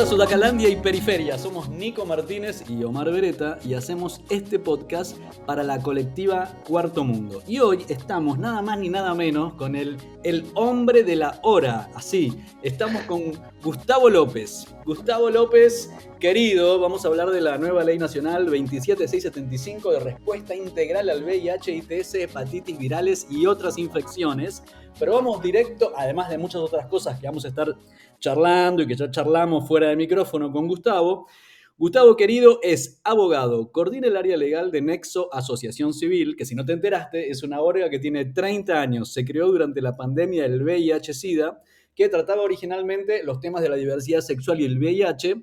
Hola Sudacalandia y Periferia, somos Nico Martínez y Omar Beretta y hacemos este podcast para la colectiva Cuarto Mundo. Y hoy estamos nada más ni nada menos con el, el hombre de la hora, así, estamos con Gustavo López. Gustavo López, querido, vamos a hablar de la nueva ley nacional 27675 de respuesta integral al VIH, ITS, hepatitis virales y otras infecciones. Pero vamos directo, además de muchas otras cosas que vamos a estar charlando y que ya charlamos fuera de micrófono con Gustavo. Gustavo querido es abogado, coordina el área legal de Nexo Asociación Civil, que si no te enteraste es una orga que tiene 30 años, se creó durante la pandemia del VIH-Sida, que trataba originalmente los temas de la diversidad sexual y el VIH,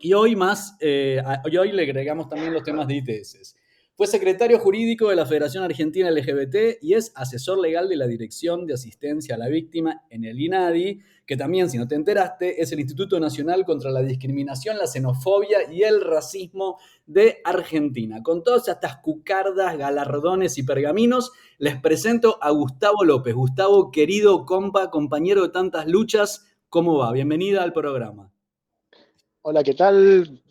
y hoy más, eh, hoy le agregamos también los temas de ITS. Fue secretario jurídico de la Federación Argentina LGBT y es asesor legal de la Dirección de Asistencia a la Víctima en el INADI, que también, si no te enteraste, es el Instituto Nacional contra la Discriminación, la Xenofobia y el Racismo de Argentina. Con todas estas cucardas, galardones y pergaminos, les presento a Gustavo López. Gustavo, querido compa, compañero de tantas luchas, ¿cómo va? Bienvenida al programa. Hola, ¿qué tal?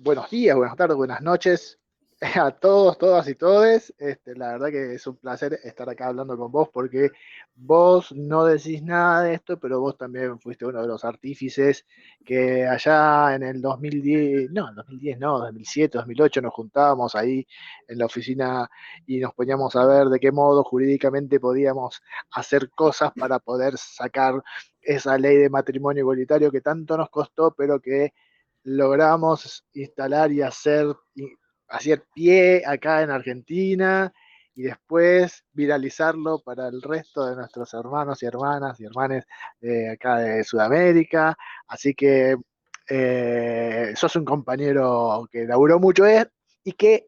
Buenos días, buenas tardes, buenas noches. a todos, todas y todes. Este, la verdad que es un placer estar acá hablando con vos porque vos no decís nada de esto, pero vos también fuiste uno de los artífices que allá en el 2010, no, en 2010 no, 2007, 2008 nos juntábamos ahí en la oficina y nos poníamos a ver de qué modo jurídicamente podíamos hacer cosas para poder sacar esa ley de matrimonio igualitario que tanto nos costó, pero que logramos instalar y hacer hacer pie acá en Argentina y después viralizarlo para el resto de nuestros hermanos y hermanas y hermanes de acá de Sudamérica. Así que eh, sos un compañero que laburó mucho y que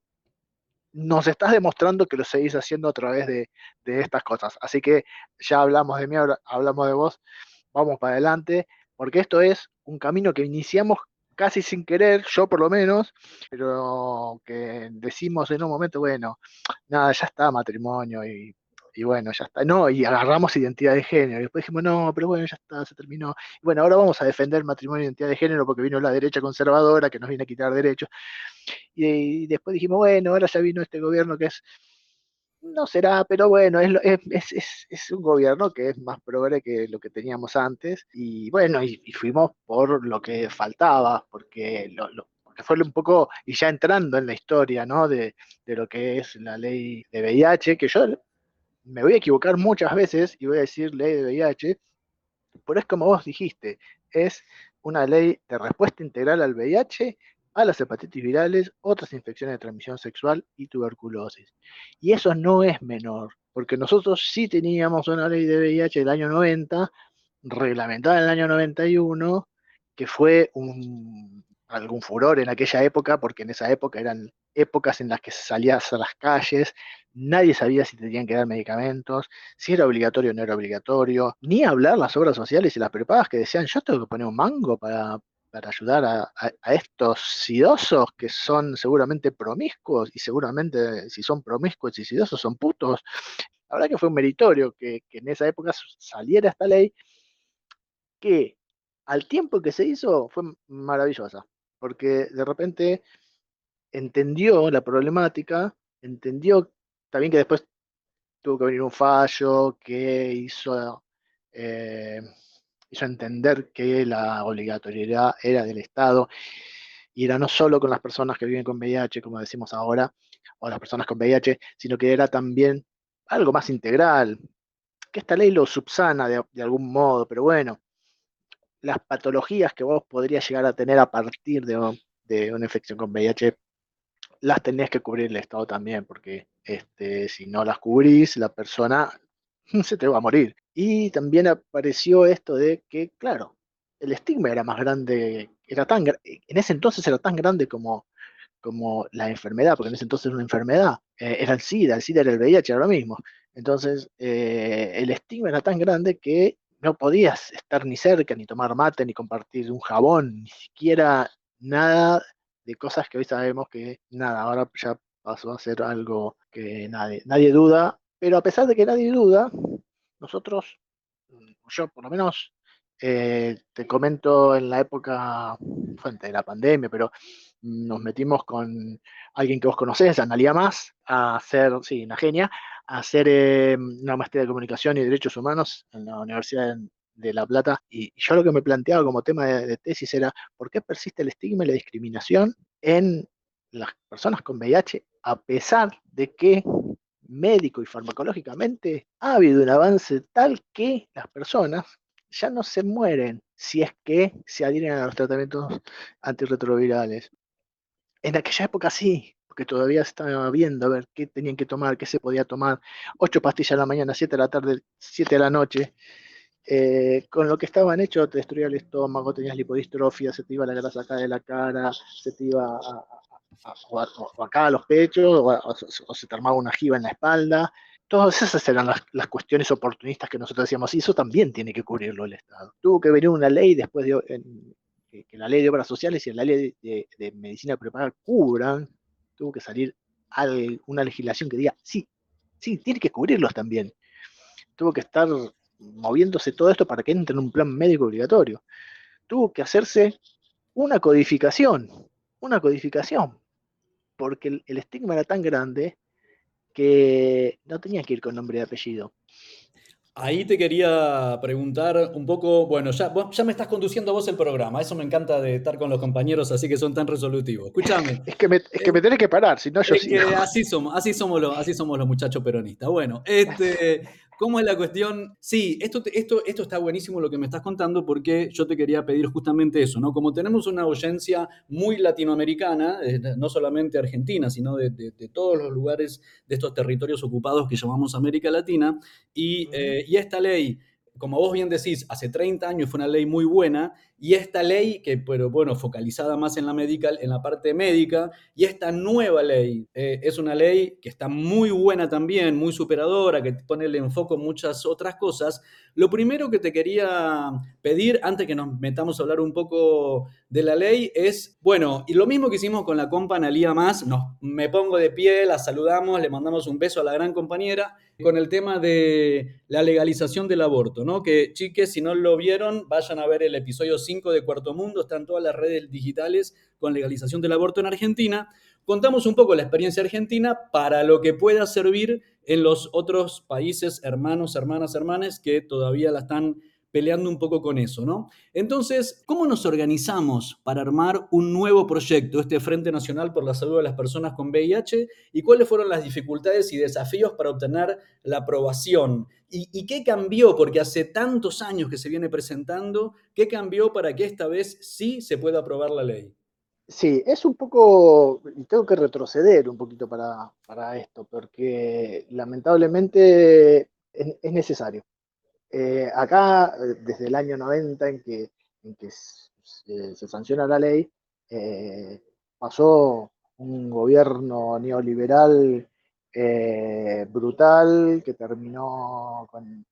nos estás demostrando que lo seguís haciendo a través de, de estas cosas. Así que ya hablamos de mí, hablamos de vos, vamos para adelante, porque esto es un camino que iniciamos casi sin querer, yo por lo menos, pero que decimos en un momento, bueno, nada, ya está matrimonio y, bueno, ya está, no, y agarramos identidad de género, y después dijimos, no, pero bueno, ya está, se terminó. Y bueno, ahora vamos a defender matrimonio y identidad de género porque vino la derecha conservadora que nos viene a quitar derechos. y después dijimos, bueno, ahora ya vino este gobierno que es no será, pero bueno, es, es, es, un gobierno que es más progre que lo que teníamos antes. Y bueno, y, fuimos por lo que faltaba, porque, lo, fue un poco, y ya entrando en la historia, ¿no? De, de, lo que es la ley de VIH, que yo me voy a equivocar muchas veces y voy a decir ley de VIH, pero es como vos dijiste, es una ley de respuesta integral al VIH a las hepatitis virales, otras infecciones de transmisión sexual y tuberculosis. Y eso no es menor, porque nosotros sí teníamos una ley de VIH del año 90, reglamentada en el año 91, que fue un, algún furor en aquella época, porque en esa época eran épocas en las que salías a las calles, nadie sabía si tenían que dar medicamentos, si era obligatorio o no era obligatorio, ni hablar las obras sociales y las prepagas que decían, yo tengo que poner un mango para, para ayudar a, estos sidosos que son seguramente promiscuos y seguramente si son promiscuos y sidosos son putos. La verdad que fue un meritorio que, en esa época saliera esta ley que al tiempo que se hizo fue maravillosa, porque de repente entendió la problemática, entendió también que después tuvo que venir un fallo que hizo eh, hizo entender que la obligatoriedad era del Estado y era no solo con las personas que viven con VIH, como decimos ahora, o las personas con VIH, sino que era también algo más integral, que esta ley lo subsana de, algún modo, pero bueno, las patologías que vos podrías llegar a tener a partir de, una infección con VIH, las tenés que cubrir el Estado también, porque este, si no las cubrís, la persona se te va a morir. Y también apareció esto de que, claro, el estigma era más grande, era tan en ese entonces era tan grande como, como la enfermedad, porque en ese entonces era una enfermedad, eh, era el SIDA, el SIDA era el VIH, lo mismo. Entonces, eh, el estigma era tan grande que no podías estar ni cerca, ni tomar mate, ni compartir un jabón, ni siquiera nada de cosas que hoy sabemos que nada, ahora ya pasó a ser algo que nadie, nadie duda Pero a pesar de que nadie duda, nosotros, yo por lo menos, eh, te comento en la época, fuente de la pandemia, pero nos metimos con alguien que vos conocés, Analia Más, a hacer, sí, una genia, a hacer eh, una maestría de comunicación y derechos humanos en la Universidad de La Plata. Y yo lo que me planteaba como tema de, tesis era, ¿por qué persiste el estigma y la discriminación en las personas con VIH a pesar de que médico y farmacológicamente ha habido un avance tal que las personas ya no se mueren si es que se adhieren a los tratamientos antirretrovirales. En aquella época sí, porque todavía estaba viendo a ver qué tenían que tomar, qué se podía tomar. Ocho pastillas a la mañana, siete a la tarde, siete a la noche. Eh, con lo que estaban hechos te destruía el estómago, tenías lipodistrofia, se te iba la grasa acá de la cara, se te iba a, acá a los pechos, o, se te armaba una jiba en la espalda. Todas esas eran las, cuestiones oportunistas que nosotros decíamos, y eso también tiene que cubrirlo el Estado. Tuvo que venir una ley después de, que, la ley de obras sociales y la ley de, medicina preparada cubran, tuvo que salir una legislación que diga, sí, sí, tiene que cubrirlos también. Tuvo que estar moviéndose todo esto para que entre en un plan médico obligatorio. Tuvo que hacerse una codificación, una codificación, porque el, el estigma era tan grande que no tenía que ir con nombre y apellido. Ahí te quería preguntar un poco, bueno, ya, ya me estás conduciendo vos el programa, eso me encanta de estar con los compañeros así que son tan resolutivos. Escúchame. es que me, es que me tenés que parar, si no yo sí. Así somos, así somos los, así somos los muchachos peronistas. Bueno, este, ¿Cómo es la cuestión? Sí, esto, esto, esto está buenísimo lo que me estás contando porque yo te quería pedir justamente eso, ¿no? Como tenemos una audiencia muy latinoamericana, eh, no solamente argentina, sino de, todos los lugares de estos territorios ocupados que llamamos América Latina, y, eh, y esta ley como vos bien decís, hace 30 años fue una ley muy buena y esta ley, que pero bueno, focalizada más en la, medical, en la parte médica, y esta nueva ley eh, es una ley que está muy buena también, muy superadora, que pone el enfoque en muchas otras cosas. Lo primero que te quería pedir, antes que nos metamos a hablar un poco de la ley, es, bueno, y lo mismo que hicimos con la compa Analía Más, nos, me pongo de pie, la saludamos, le mandamos un beso a la gran compañera, con el tema de la legalización del aborto, ¿no? Que chiques, si no lo vieron, vayan a ver el episodio 5 de Cuarto Mundo, están todas las redes digitales con legalización del aborto en Argentina. Contamos un poco la experiencia argentina para lo que pueda servir en los otros países, hermanos, hermanas, hermanas, que todavía la están peleando un poco con eso, ¿no? Entonces, ¿cómo nos organizamos para armar un nuevo proyecto, este Frente Nacional por la Salud de las Personas con VIH? ¿Y cuáles fueron las dificultades y desafíos para obtener la aprobación? ¿Y, qué cambió? Porque hace tantos años que se viene presentando, ¿qué cambió para que esta vez sí se pueda aprobar la ley? Sí, es un poco, tengo que retroceder un poquito para, esto, porque lamentablemente es necesario. Eh, acá, eh, desde el año 90 en que, se, sanciona la ley, eh, pasó un gobierno neoliberal brutal que terminó con,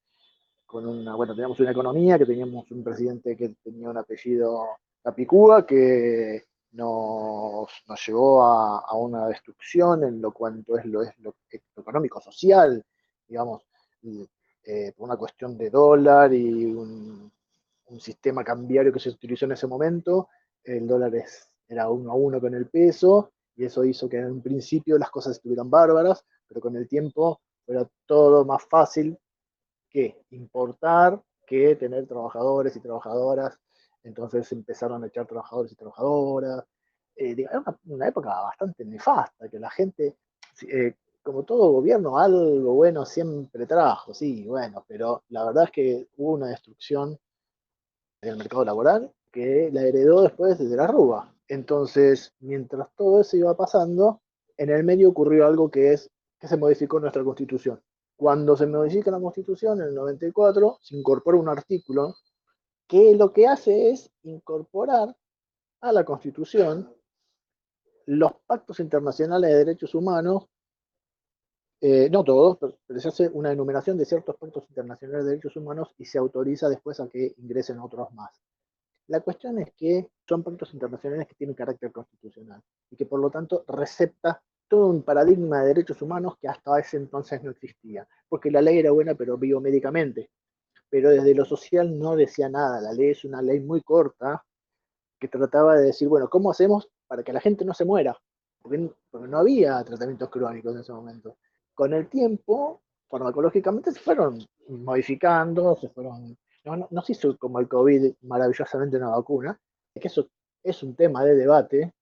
una, bueno, teníamos una economía, que teníamos un presidente que tenía un apellido Capicúa, que nos, llevó a, una destrucción en lo cuanto es lo, es lo económico, social, digamos, eh, por una cuestión de dólar y un, sistema cambiario que se utilizó en ese momento, el dólar era uno a uno con el peso, y eso hizo que en un principio las cosas estuvieran bárbaras, pero con el tiempo era todo más fácil que importar, que tener trabajadores y trabajadoras, entonces empezaron a echar trabajadores y trabajadoras, eh, era una, época bastante nefasta, que la gente, eh, como todo gobierno, algo bueno siempre trajo, sí, bueno, pero la verdad es que hubo una destrucción del mercado laboral que la heredó después desde la Rúa. Entonces, mientras todo eso iba pasando, en el medio ocurrió algo que es que se modificó nuestra constitución. Cuando se modifica la constitución en el 94, se incorpora un artículo que lo que hace es incorporar a la constitución los pactos internacionales de derechos humanos eh, no todos, pero, se hace una enumeración de ciertos pactos internacionales de derechos humanos y se autoriza después a que ingresen otros más. La cuestión es que son pactos internacionales que tienen carácter constitucional y que por lo tanto recepta todo un paradigma de derechos humanos que hasta ese entonces no existía, porque la ley era buena, pero biomédicamente. Pero desde lo social no decía nada, la ley es una ley muy corta que trataba de decir, bueno, ¿cómo hacemos para que la gente no se muera? Porque, no había tratamientos crónicos en ese momento. Con el tiempo, farmacológicamente se fueron modificando, se fueron... No, no, se hizo como el COVID maravillosamente una vacuna, es que eso es un tema de debate,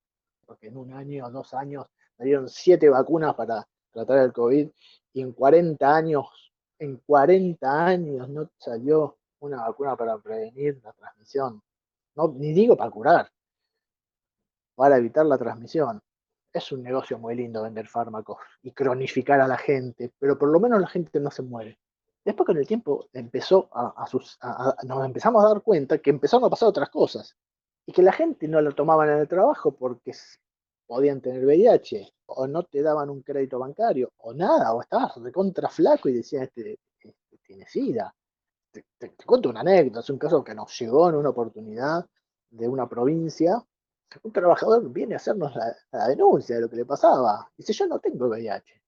porque en un año o dos años dieron siete vacunas para tratar el COVID y en 40 años, en 40 años no salió una vacuna para prevenir la transmisión. No, ni digo para curar, para evitar la transmisión. Es un negocio muy lindo vender fármacos y cronificar a la gente, pero por lo menos la gente no se muere. Después con el tiempo empezó a, nos empezamos a dar cuenta que empezaron a pasar otras cosas y que la gente no lo tomaban en el trabajo porque podían tener VIH, o no te daban un crédito bancario, o nada, o estabas recontra flaco y decían, este, este tiene SIDA. Te, cuento una anécdota, es un caso que nos llegó en una oportunidad de una provincia. Un trabajador viene a hacernos la, denuncia de lo que le pasaba. Dice, yo no tengo VIH.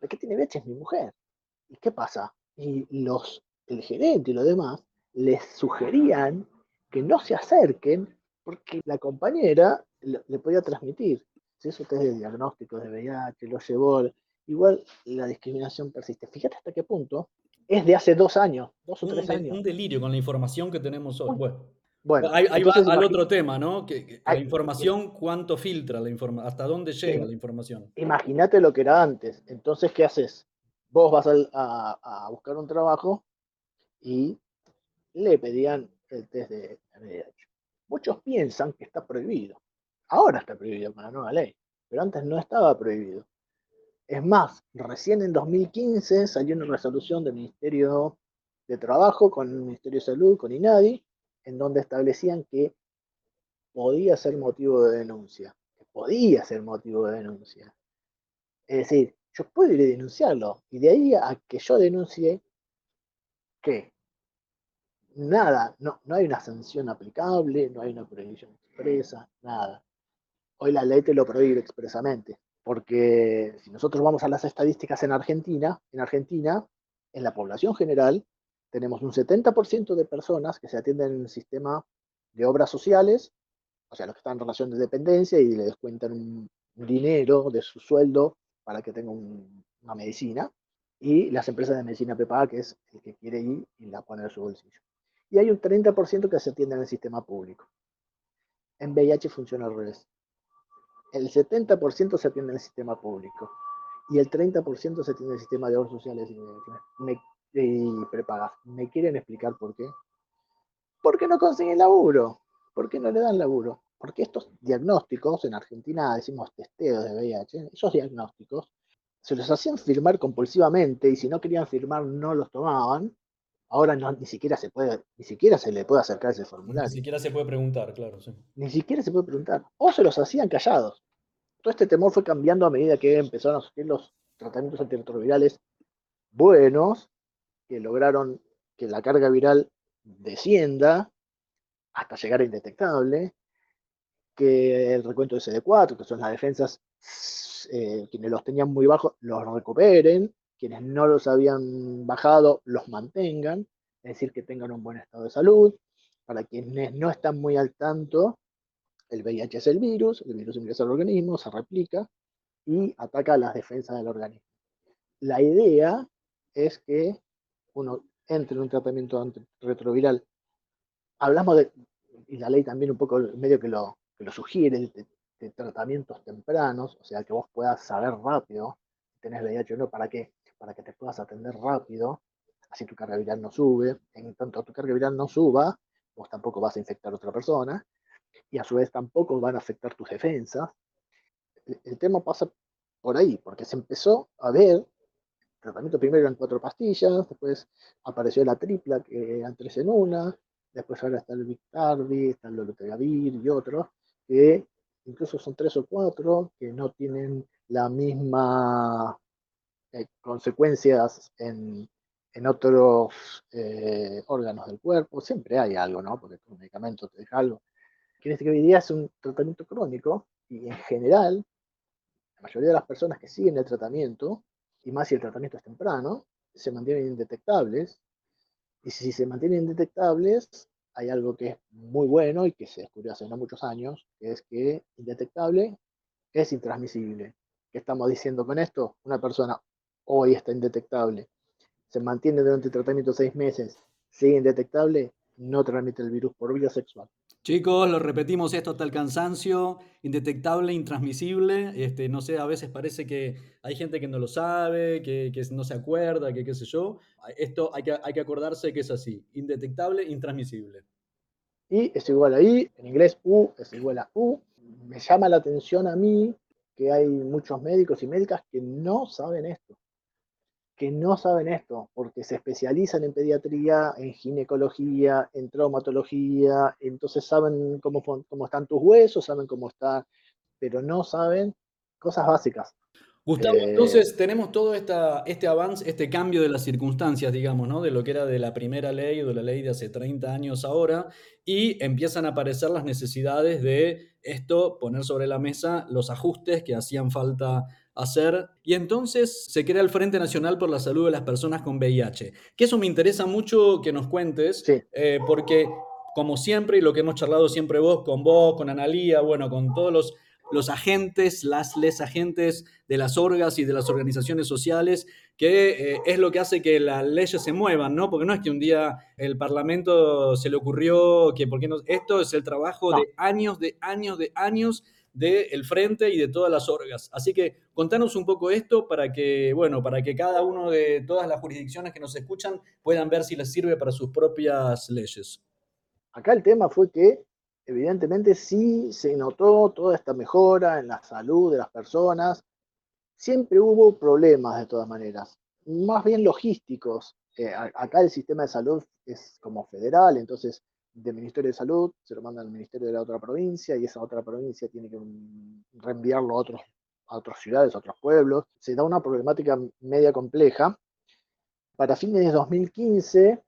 El que tiene VIH es mi mujer. ¿Y qué pasa? Y los, el gerente y los demás les sugerían que no se acerquen porque la compañera le podía transmitir. Si eso test de diagnóstico de VIH lo llevó, igual la discriminación persiste. Fíjate hasta qué punto es de hace dos años, dos o tres años. Un delirio con la información que tenemos hoy. Bueno, ahí, va al otro tema, ¿no? Que, la información, ¿cuánto filtra la información? ¿Hasta dónde llega la información? Imagínate lo que era antes. Entonces, ¿qué haces? Vos vas a, a buscar un trabajo y le pedían el test de VIH. Muchos piensan que está prohibido. Ahora está prohibido con la nueva ley, pero antes no estaba prohibido. Es más, recién en 2015 salió una resolución del Ministerio de Trabajo con el Ministerio de Salud, con INADI, en donde establecían que podía ser motivo de denuncia, que podía ser motivo de denuncia. Es decir, yo puedo ir a denunciarlo, y de ahí a que yo denuncie, ¿qué? nada, no, no hay una sanción aplicable, no hay una prohibición expresa, nada. Hoy la ley te lo prohíbe expresamente, porque si nosotros vamos a las estadísticas en Argentina, en Argentina, en la población general, tenemos un 70% de personas que se atienden en el sistema de obras sociales, o sea, los que están en relación de dependencia y le descuentan un, dinero de su sueldo para que tenga una medicina, y las empresas de medicina prepaga, que es el que quiere ir y la pone en su bolsillo y hay un 30% que se atiende en el sistema público. En VIH funciona al revés. El 70% se atiende en el sistema público y el 30% se atiende en el sistema de obras sociales me, prepagas. ¿Me quieren explicar por qué? Porque no consiguen laburo. ¿Por qué no le dan laburo? Porque estos diagnósticos, en Argentina decimos testeos de VIH, esos diagnósticos se los hacían firmar compulsivamente y si no querían firmar no los tomaban Ahora no, ni siquiera se puede, ni siquiera se le puede acercar ese formulario. Ni siquiera se puede preguntar, claro, sí. Ni siquiera se puede preguntar. O se los hacían callados. Todo este temor fue cambiando a medida que empezaron a surgir los tratamientos antirretrovirales buenos, que lograron que la carga viral descienda hasta llegar a indetectable, que el recuento de CD4, que son las defensas, eh, quienes los tenían muy bajos, los recuperen, quienes no los habían bajado los mantengan, es decir, que tengan un buen estado de salud. Para quienes no están muy al tanto, el VIH es el virus, el virus ingresa al organismo, se replica y ataca las defensas del organismo. La idea es que uno entre en un tratamiento retroviral. Hablamos de, y la ley también un poco medio que lo, que lo sugiere, de, de, tratamientos tempranos, o sea, que vos puedas saber rápido si tenés VIH o no, para qué para que te puedas atender rápido, así tu carga viral no sube. En tanto tu carga viral no suba, vos tampoco vas a infectar a otra persona, y a su vez tampoco van a afectar tus defensas. El, tema pasa por ahí, porque se empezó a ver, el tratamiento primero eran cuatro pastillas, después apareció la tripla, que eran tres en una, después ahora está el Victardi, está el Lolutegavir y otros, que incluso son tres o cuatro, que no tienen la misma eh, consecuencias en, otros eh, órganos del cuerpo, siempre hay algo, ¿no? Porque un medicamento te deja algo. Quiere decir que hoy día es un tratamiento crónico y en general, la mayoría de las personas que siguen el tratamiento, y más si el tratamiento es temprano, se mantienen indetectables. Y si se mantienen indetectables, hay algo que es muy bueno y que se descubrió hace no muchos años, que es que indetectable es intransmisible. ¿Qué estamos diciendo con esto? Una persona hoy está indetectable, se mantiene durante el tratamiento seis meses, sigue indetectable, no transmite el virus por vía sexual. Chicos, lo repetimos esto hasta el cansancio, indetectable, intransmisible. Este, no sé, a veces parece que hay gente que no lo sabe, que, no se acuerda, que qué sé yo. Esto hay que, hay que acordarse que es así, indetectable, intransmisible. Y es igual a I, en inglés U es igual a U. Me llama la atención a mí que hay muchos médicos y médicas que no saben esto que no saben esto, porque se especializan en pediatría, en ginecología, en traumatología, entonces saben cómo, cómo están tus huesos, saben cómo está, pero no saben cosas básicas. Gustavo, eh, entonces tenemos todo esta, este avance, este cambio de las circunstancias, digamos, ¿no? De lo que era de la primera ley o de la ley de hace 30 años ahora, y empiezan a aparecer las necesidades de esto, poner sobre la mesa los ajustes que hacían falta hacer. Y entonces se crea el Frente Nacional por la Salud de las Personas con VIH. Que eso me interesa mucho que nos cuentes, eh, porque como siempre, y lo que hemos charlado siempre vos, con vos, con Analía, bueno, con todos los, los agentes, las les agentes de las orgas y de las organizaciones sociales, que eh, es lo que hace que las leyes se muevan, ¿no? Porque no es que un día el Parlamento se le ocurrió que, porque no? Esto es el trabajo de años, de años, de años del frente y de todas las orgas. Así que contanos un poco esto para que, bueno, para que cada uno de todas las jurisdicciones que nos escuchan puedan ver si les sirve para sus propias leyes. Acá el tema fue que evidentemente sí se notó toda esta mejora en la salud de las personas. Siempre hubo problemas de todas maneras, más bien logísticos. Eh, acá el sistema de salud es como federal, entonces del Ministerio de Salud, se lo manda al Ministerio de la otra provincia y esa otra provincia tiene que reenviarlo a, otros, a otras ciudades, a otros pueblos. Se da una problemática media compleja. Para fines de 2015,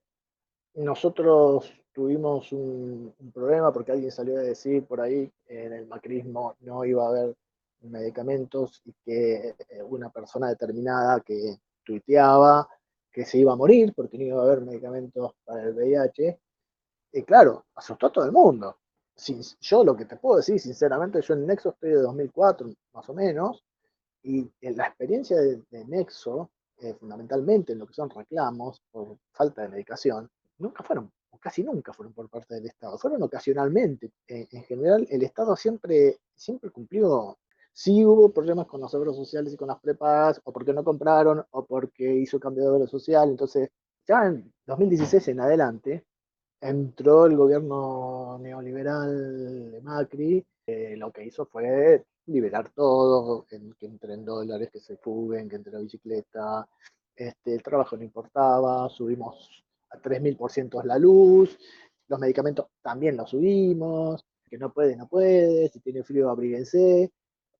nosotros tuvimos un, problema porque alguien salió a decir por ahí en el macrismo no iba a haber medicamentos y que eh, una persona determinada que tuiteaba que se iba a morir porque no iba a haber medicamentos para el VIH y claro, asustó a todo el mundo. yo lo que te puedo decir, sinceramente, yo en Nexo estoy de 2004, más o menos, y en la experiencia de, Nexo, eh, fundamentalmente en lo que son reclamos por falta de medicación, nunca fueron, casi nunca fueron por parte del Estado, fueron ocasionalmente. en general, el Estado siempre, siempre cumplió. Sí hubo problemas con los seguros sociales y con las prepagas, o porque no compraron, o porque hizo cambio de obra social. Entonces, ya en 2016 en adelante, entró el gobierno neoliberal de Macri, eh, lo que hizo fue liberar todo, que, entren dólares, que se fuguen, que entre la bicicleta, este, el trabajo no importaba, subimos a 3.000% la luz, los medicamentos también los subimos, que no puede, no puede, si tiene frío abríguense.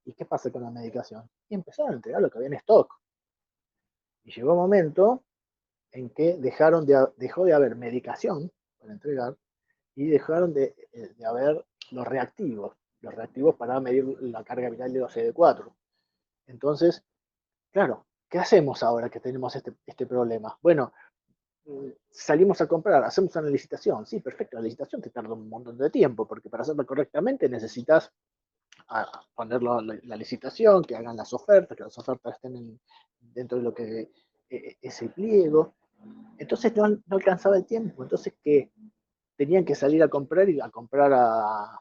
¿Y qué pasa con la medicación? Y empezaron a entregar lo que había en stock. Y llegó un momento en que dejaron de, dejó de haber medicación entregar y dejaron eh, de, haber los reactivos, los reactivos para medir la carga viral de los CD4. Entonces, claro, ¿qué hacemos ahora que tenemos este, este problema? Bueno, salimos a comprar, hacemos una licitación. Sí, perfecto, la licitación te tarda un montón de tiempo, porque para hacerla correctamente necesitas ah, poner la, licitación, que hagan las ofertas, que las ofertas estén dentro de lo que eh, eh, es el pliego. Entonces no, alcanzaba el tiempo, entonces que tenían que salir a comprar y a comprar a...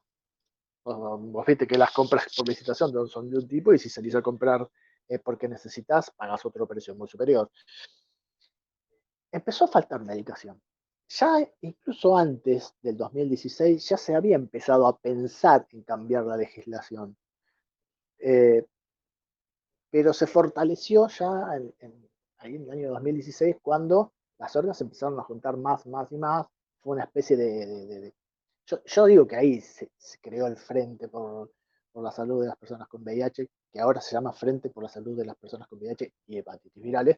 Vos viste que las compras por licitación son de un tipo y si salís a comprar porque necesitas, pagas otro precio muy superior. Empezó a faltar medicación. Ya incluso antes del 2016 ya se había empezado a pensar en cambiar la legislación. Eh, pero se fortaleció ya en, ahí en el año 2016, cuando las orgas empezaron a juntar más, más y más, fue una especie de... yo, digo que ahí se, creó el Frente por, la Salud de las Personas con VIH, que ahora se llama Frente por la Salud de las Personas con VIH y hepatitis virales,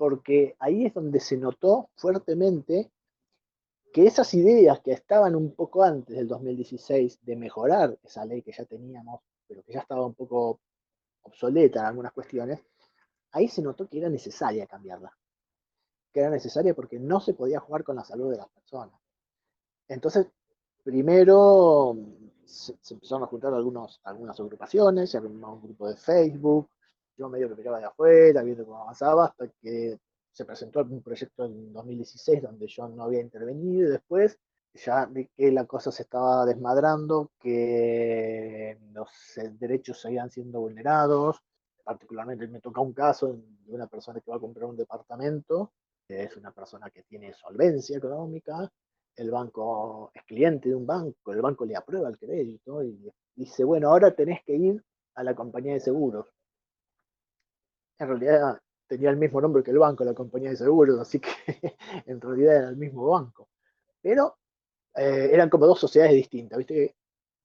porque ahí es donde se notó fuertemente que esas ideas que estaban un poco antes del 2016 de mejorar esa ley que ya teníamos, pero que ya estaba un poco obsoleta en algunas cuestiones, ahí se notó que era necesaria cambiarla. Que era necesaria porque no se podía jugar con la salud de las personas. Entonces, primero se, empezaron a juntar algunos, algunas agrupaciones, se armó un grupo de Facebook, yo medio que miraba de afuera, viendo cómo avanzaba, hasta que se presentó un proyecto en 2016 donde yo no había intervenido y después ya vi que la cosa se estaba desmadrando, que los derechos seguían siendo vulnerados. Particularmente me toca un caso de una persona que va a comprar un departamento, que es una persona que tiene solvencia económica, el banco es cliente de un banco, el banco le aprueba el crédito y dice, bueno, ahora tenés que ir a la compañía de seguros. En realidad tenía el mismo nombre que el banco, la compañía de seguros, así que en realidad era el mismo banco. Pero eh, eran como dos sociedades distintas, ¿viste?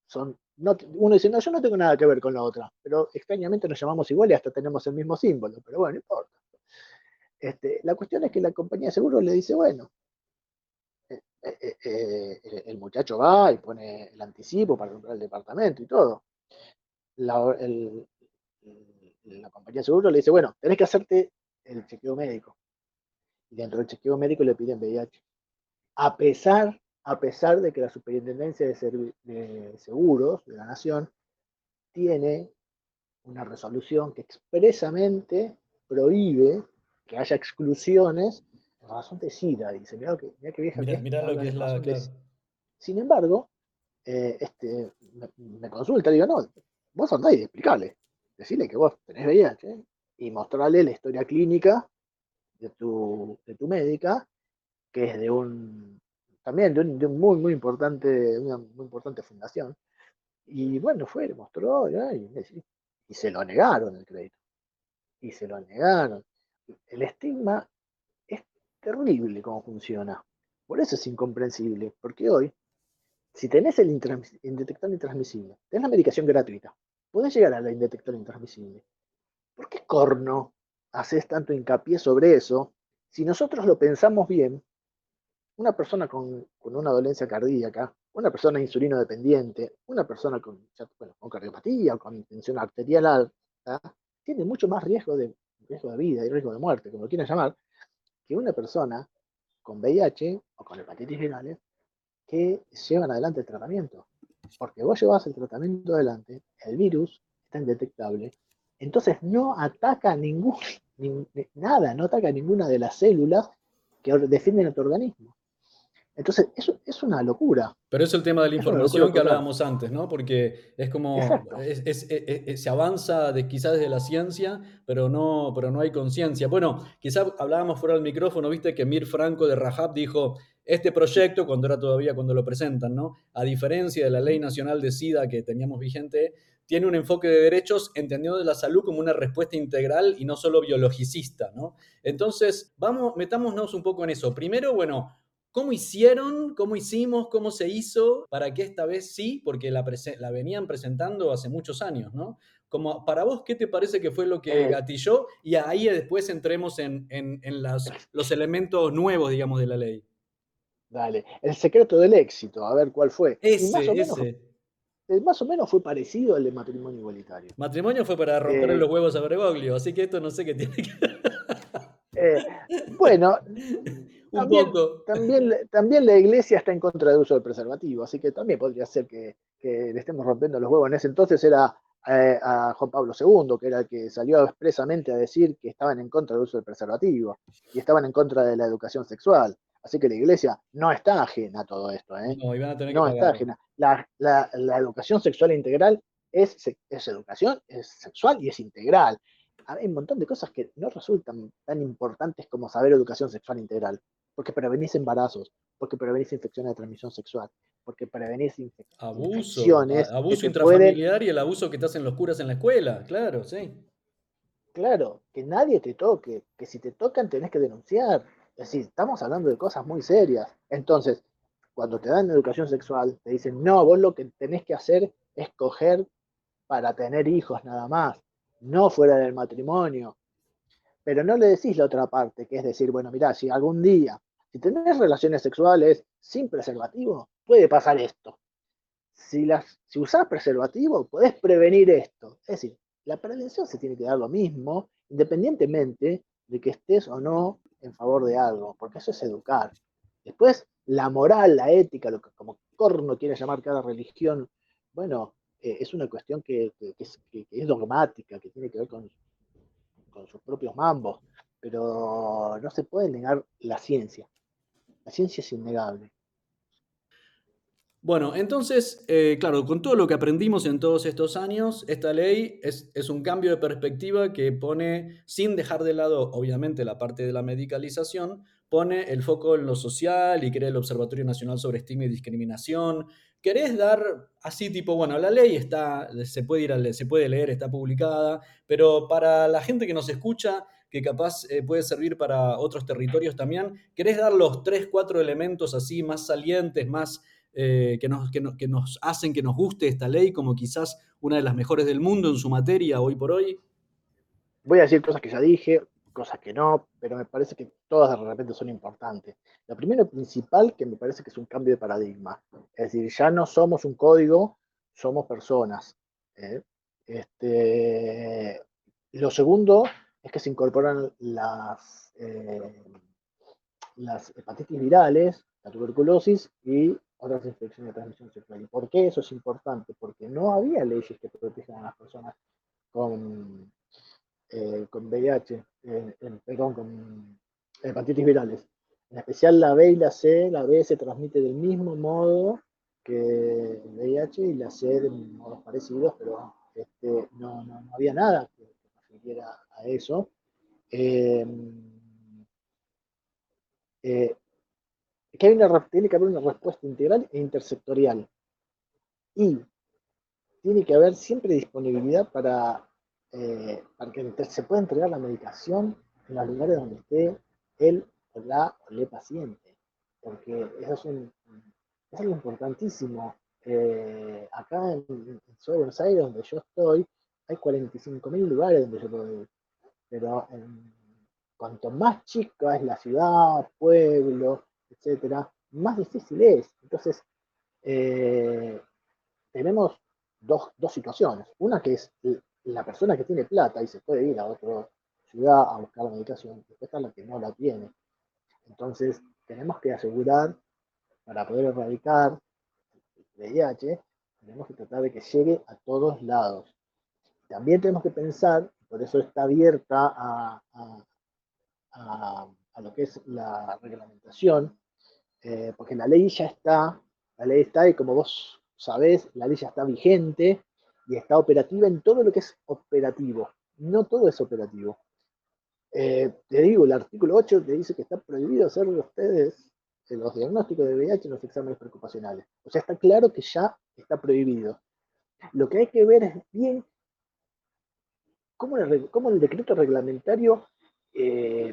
Son, no, uno dice, no, yo no tengo nada que ver con la otra, pero extrañamente nos llamamos igual y hasta tenemos el mismo símbolo, pero bueno, no importa. Este, la cuestión es que la compañía de seguros le dice, bueno, eh, eh, el muchacho va y pone el anticipo para comprar el departamento y todo. La, la compañía de seguros le dice, bueno, tenés que hacerte el chequeo médico. Y dentro del chequeo médico le piden VIH. A pesar, a pesar de que la Superintendencia de, Seguros de la Nación tiene una resolución que expresamente prohíbe que haya exclusiones en razón de SIDA. Dice, mira, que, mira vieja lo que es la... Sin embargo, eh, este, me, consulta y digo, no, vos andáis, explicale. Decirle que vos tenés VIH y mostrarle la historia clínica de tu, de tu médica, que es de un, también de un, muy, muy importante, una muy importante fundación. Y bueno, fue, le mostró, y, se lo negaron el crédito. Y se lo negaron. El estigma es terrible cómo funciona. Por eso es incomprensible, porque hoy, si tenés el indetectable intransmisible, tenés la medicación gratuita, podés llegar a la indetectable intransmisible. ¿Por qué corno haces tanto hincapié sobre eso? Si nosotros lo pensamos bien, una persona con, una dolencia cardíaca, una persona insulino dependiente, una persona con, con cardiopatía o con tensión arterial alta, tiene mucho más riesgo de, riesgo de vida y riesgo de muerte, como lo quieran llamar, que una persona con VIH o con hepatitis virales que llevan adelante el tratamiento. Porque vos llevas el tratamiento adelante, el virus está indetectable entonces no ataca ningún, nada, no ataca ninguna de las células que defienden a tu organismo. Entonces, eso es una locura. Pero es el tema de la información que hablábamos antes, ¿no? Porque es como, se avanza de, quizás desde la ciencia, pero no, pero no hay conciencia. Bueno, quizás hablábamos fuera del micrófono, viste que Mir Franco de Rajab dijo, este proyecto, cuando era todavía cuando lo presentan, ¿no? A diferencia de la ley nacional de SIDA que teníamos vigente, tiene un enfoque de derechos entendiendo de la salud como una respuesta integral y no solo biologicista, ¿no? Entonces, vamos, metámonos un poco en eso. Primero, bueno, ¿cómo hicieron? ¿Cómo hicimos? ¿Cómo se hizo para que esta vez sí? Porque la, la venían presentando hace muchos años, ¿no? Como, para vos, ¿qué te parece que fue lo que eh. gatilló? Y ahí después entremos en, los elementos nuevos, digamos, de la ley. Dale, el secreto del éxito, a ver cuál fue. Ese, ese. Eh, más o menos fue parecido al de matrimonio igualitario. Matrimonio fue para romper eh, los huevos a Bergoglio, así que esto no sé qué tiene que eh, bueno, también, También, la iglesia está en contra del uso del preservativo, así que también podría ser que, le estemos rompiendo los huevos. En ese entonces era a Juan Pablo II, que era el que salió expresamente a decir que estaban en contra del uso del preservativo y estaban en contra de la educación sexual. Así que la iglesia no está ajena a todo esto. ¿eh? No, no está ajena. La, educación sexual integral es, es educación, es sexual y es integral. Hay un montón de cosas que no resultan tan importantes como saber educación sexual integral, porque prevenís embarazos, porque prevenís infecciones de transmisión sexual, porque prevenís abuso, infecciones. Abuso intrafamiliar y el abuso que te hacen los curas en la escuela, claro, sí. Claro, que nadie te toque, que si te tocan tenés que denunciar, es decir, estamos hablando de cosas muy serias. Entonces, cuando te dan educación sexual, te dicen, no, vos lo que tenés que hacer es coger para tener hijos nada más, no fuera del matrimonio. Pero no le decís la otra parte, que es decir, bueno, mira, si algún día, si tenés relaciones sexuales sin preservativo, puede pasar esto. Si, las, si usás preservativo, podés prevenir esto. Es decir, la prevención se tiene que dar lo mismo, independientemente de que estés o no en favor de algo, porque eso es educar. Después, la moral, la ética, lo que como corno quiere llamar cada religión, bueno, eh, es una cuestión que, es, dogmática, que tiene que ver con, con sus propios mambos, pero no se puede negar la ciencia. La ciencia es innegable. Bueno, entonces, eh, claro, con todo lo que aprendimos en todos estos años, esta ley es, un cambio de perspectiva que pone, sin dejar de lado, obviamente, la parte de la medicalización, pone el foco en lo social y crea el Observatorio Nacional sobre Estigma y Discriminación. ¿Querés dar así tipo, bueno, la ley está, se puede, ir a, se puede leer, está publicada, pero para la gente que nos escucha, que capaz eh, puede servir para otros territorios también, ¿querés dar los tres, cuatro elementos así más salientes, más eh, que, nos, que, nos hacen que nos guste esta ley como quizás una de las mejores del mundo en su materia hoy por hoy? Voy a decir cosas que ya dije, cosas que no, pero me parece que todas de repente son importantes. La primera principal que me parece que es un cambio de paradigma. Es decir, ya no somos un código, somos personas. ¿eh? Este, lo segundo es que se incorporan las, eh, las hepatitis virales, la tuberculosis y otras infecciones de transmisión sexual. ¿Y por qué eso es importante? Porque no había leyes que protejan a las personas con, eh, con VIH, perdón, con hepatitis virales. En especial la B y la C, la B se transmite del mismo modo que el VIH y la C de modos parecidos, pero este, no, no, no, había nada que, que a eso. Eh, eh, que hay una, tiene que haber una respuesta integral e intersectorial. Y tiene que haber siempre disponibilidad para, eh, para que se pueda entregar la medicación en los lugares donde esté él o la o el paciente. Porque eso es, un, es algo importantísimo. Eh, acá en, en, Buenos Aires, donde yo estoy, hay 45.000 lugares donde yo puedo ir. Pero cuanto más chica es la ciudad, pueblo, etcétera, más difícil es. Entonces, eh, tenemos dos, situaciones. Una que es la persona que tiene plata y se puede ir a otra ciudad a buscar medicación, después está la que no la tiene. Entonces, tenemos que asegurar, para poder erradicar el VIH, tenemos que tratar de que llegue a todos lados. También tenemos que pensar, por eso está abierta a, a lo que es la reglamentación, eh, porque la ley ya está, la ley está y como vos sabés, la ley ya está vigente y está operativa en todo lo que es operativo. No todo es operativo. Eh, te digo, el artículo 8 te dice que está prohibido hacer ustedes los diagnósticos de VIH en los exámenes preocupacionales. O sea, está claro que ya está prohibido. Lo que hay que ver es bien cómo el, decreto reglamentario eh,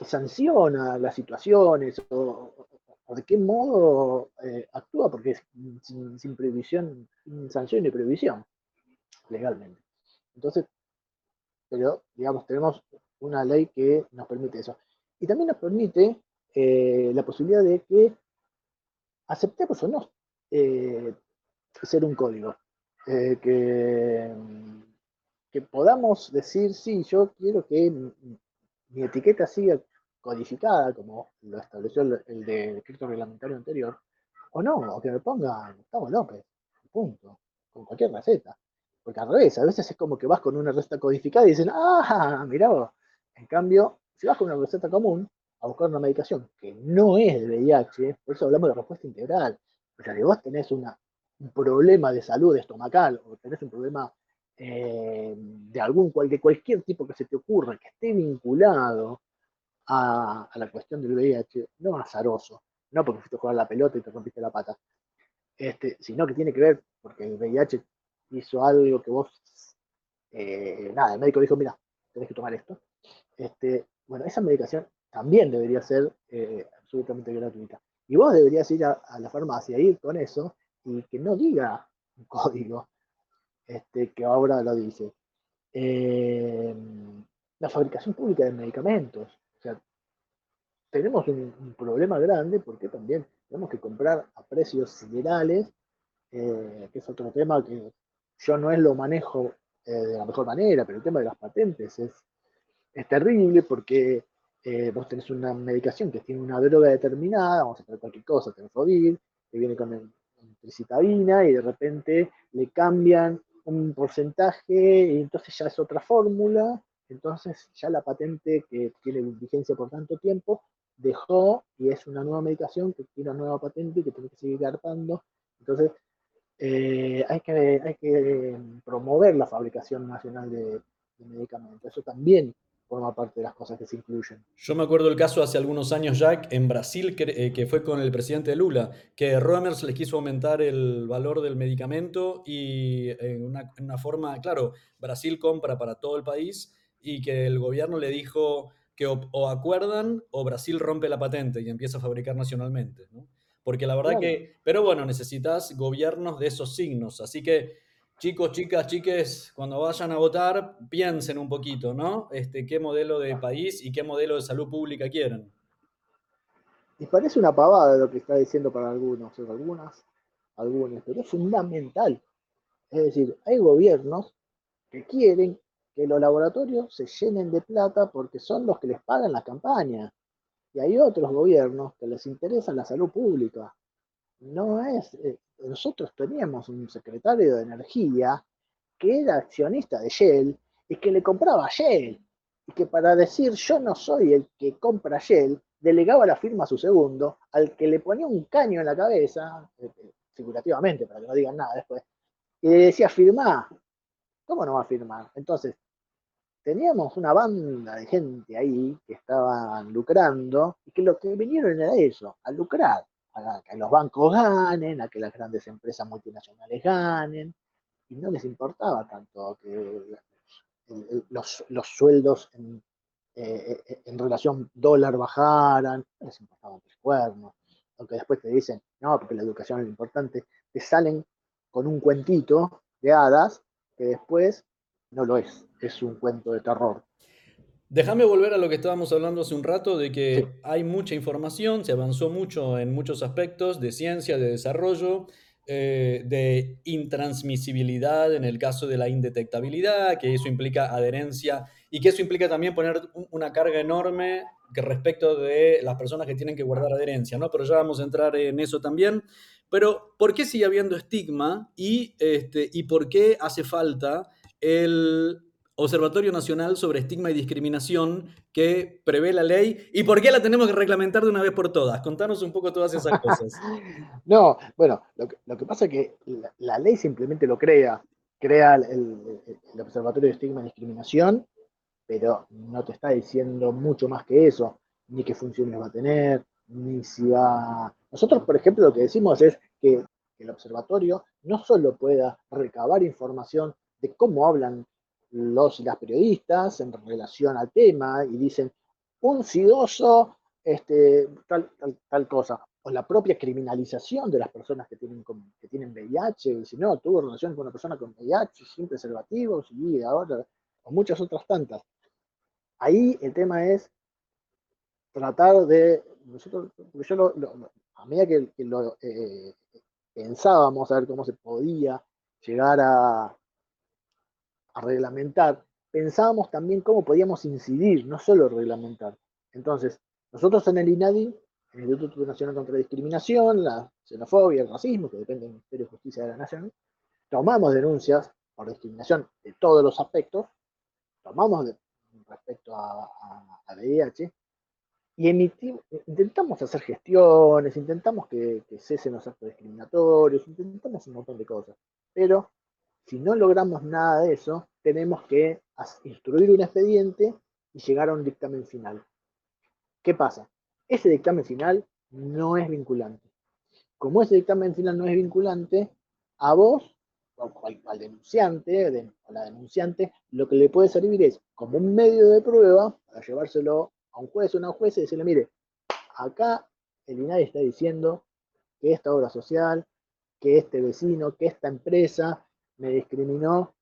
sanciona las situaciones o, de qué modo eh, actúa, porque es sin, sin, previsión, sin sanción y previsión, legalmente. Entonces, pero digamos, tenemos una ley que nos permite eso. Y también nos permite eh, la posibilidad de que aceptemos o no eh, ser un código. que, que podamos decir, sí, yo quiero que mi etiqueta siga codificada, como lo estableció el, el decreto reglamentario anterior, o no, o que me ponga Gustavo López, punto, con cualquier receta. Porque al revés, a veces es como que vas con una receta codificada y dicen, ah, mirá vos. En cambio, si vas con una receta común a buscar una medicación que no es de VIH, por eso hablamos de respuesta integral. O sea, si vos tenés un problema de salud estomacal o tenés un problema eh, de algún de cualquier tipo que se te ocurra que esté vinculado a, la cuestión del VIH, no azaroso, no porque fuiste a jugar la pelota y te rompiste la pata, este, sino que tiene que ver porque el VIH hizo algo que vos, eh, nada, el médico dijo, mira, tenés que tomar esto. Este, bueno, esa medicación también debería ser eh, absolutamente gratuita. Y vos deberías ir a, la farmacia, ir con eso y que no diga un código, este, que ahora lo dice. Eh, la fabricación pública de medicamentos tenemos un, problema grande porque también tenemos que comprar a precios siderales, eh, que es otro tema que yo no es lo manejo eh, de la mejor manera, pero el tema de las patentes es, es terrible porque eh, vos tenés una medicación que tiene una droga determinada, vamos a hacer cualquier cosa, tenofovir, que viene con tricitabina y de repente le cambian un porcentaje y entonces ya es otra fórmula, entonces ya la patente que tiene vigencia por tanto tiempo dejó y es una nueva medicación que tiene una nueva patente y que tiene que seguir garpando. Entonces, eh, hay, que, hay que promover la fabricación nacional de, medicamentos. Eso también forma parte de las cosas que se incluyen. Yo me acuerdo el caso hace algunos años, Jack, en Brasil, que, eh, que fue con el presidente Lula, que Roemers les quiso aumentar el valor del medicamento y en una, en una forma, claro, Brasil compra para todo el país y que el gobierno le dijo que o, acuerdan o Brasil rompe la patente y empieza a fabricar nacionalmente, ¿no? Porque la verdad que, pero bueno, necesitas gobiernos de esos signos, así que chicos, chicas, chiques, cuando vayan a votar, piensen un poquito, ¿no? Este, qué modelo de país y qué modelo de salud pública quieren. Y parece una pavada lo que está diciendo para algunos, o algunas, algunos, pero es fundamental. Es decir, hay gobiernos que quieren que los laboratorios se llenen de plata porque son los que les pagan la campaña. Y hay otros gobiernos que les interesa la salud pública. No es. Eh, nosotros teníamos un secretario de energía que era accionista de Shell y que le compraba Shell. Y que para decir yo no soy el que compra Shell, delegaba la firma a su segundo, al que le ponía un caño en la cabeza, eh, eh, figurativamente, para que no digan nada después, y le decía firma, ¿Cómo no va a firmar? Entonces, teníamos una banda de gente ahí que estaban lucrando y que lo que vinieron era eso, a lucrar, a que los bancos ganen, a que las grandes empresas multinacionales ganen, y no les importaba tanto que los, sueldos en, eh, eh, en relación dólar bajaran, no les importaban tres cuernos, aunque después te dicen, no, porque la educación es lo importante, te salen con un cuentito de hadas que después no lo es, es un cuento de terror. Déjame volver a lo que estábamos hablando hace un rato, de que hay mucha información, se avanzó mucho en muchos aspectos de ciencia, de desarrollo, eh, de intransmisibilidad en el caso de la indetectabilidad, que eso implica adherencia y que eso implica también poner una carga enorme que respecto de las personas que tienen que guardar adherencia, ¿no? Pero ya vamos a entrar en eso también. Pero, ¿por qué sigue habiendo estigma y, este, y por qué hace falta el Observatorio Nacional sobre Estigma y Discriminación que prevé la ley y por qué la tenemos que reglamentar de una vez por todas? Contanos un poco todas esas cosas. no, bueno, lo que, pasa es que la, ley simplemente lo crea, crea el, el, Observatorio de Estigma y Discriminación, pero no te está diciendo mucho más que eso, ni qué funciones va a tener, ni si va... Nosotros, por ejemplo, lo que decimos es que el observatorio no solo pueda recabar información de cómo hablan los y las periodistas en relación al tema y dicen un sidoso, este, tal, tal, cosa, o la propia criminalización de las personas que tienen, que tienen VIH, si no, tuvo relación con una persona con VIH sin preservativos y ahora, o muchas otras tantas. Ahí el tema es tratar de nosotros, yo lo, a medida que, lo eh, pensábamos a ver cómo se podía llegar a, a reglamentar, pensábamos también cómo podíamos incidir, no solo reglamentar. Entonces, nosotros en el INADI, en el Instituto Nacional contra la Discriminación, la xenofobia, el racismo, que depende del Ministerio de Justicia de la Nación, tomamos denuncias por discriminación de todos los aspectos, tomamos respecto a, a, a VIH, y emitimos, intentamos hacer gestiones, intentamos que, cesen los actos discriminatorios, intentamos un montón de cosas. Pero si no logramos nada de eso, tenemos que instruir un expediente y llegar a un dictamen final. ¿Qué pasa? Ese dictamen final no es vinculante. Como ese dictamen final no es vinculante, a vos, al, denunciante, o la denunciante, lo que le puede servir es como un medio de prueba para llevárselo a un juez o una jueza y decirle, mire, acá el INAI está diciendo que esta obra social, que este vecino, que esta empresa me discriminó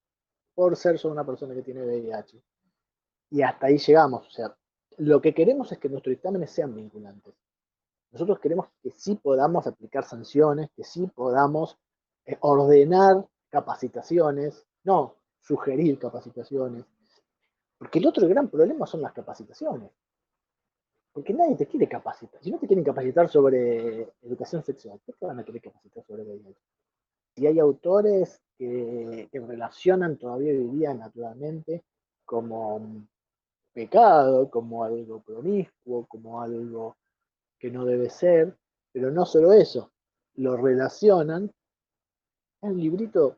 por ser solo una persona que tiene VIH. Y hasta ahí llegamos. O sea, lo que queremos es que nuestros dictámenes sean vinculantes. Nosotros queremos que sí podamos aplicar sanciones, que sí podamos eh, ordenar capacitaciones, no sugerir capacitaciones. Porque el otro gran problema son las capacitaciones. Porque nadie te quiere capacitar. Si no te quieren capacitar sobre educación sexual, ¿qué te van a querer capacitar sobre VIH? Si hay autores que, relacionan todavía hoy naturalmente como pecado, como algo promiscuo, como algo que no debe ser, pero no solo eso, lo relacionan. Un librito,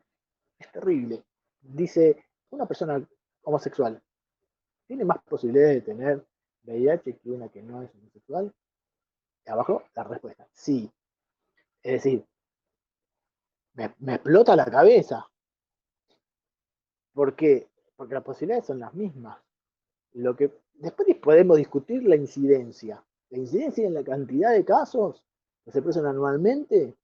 es terrible. Dice, una persona homosexual tiene más posibilidades de tener VIH que una que no es homosexual. Y abajo la respuesta, sí. Es decir, me, me explota la cabeza. ¿Por qué? Porque las posibilidades son las mismas. Lo que después podemos discutir la incidencia. La incidencia en la cantidad de casos que se presentan anualmente,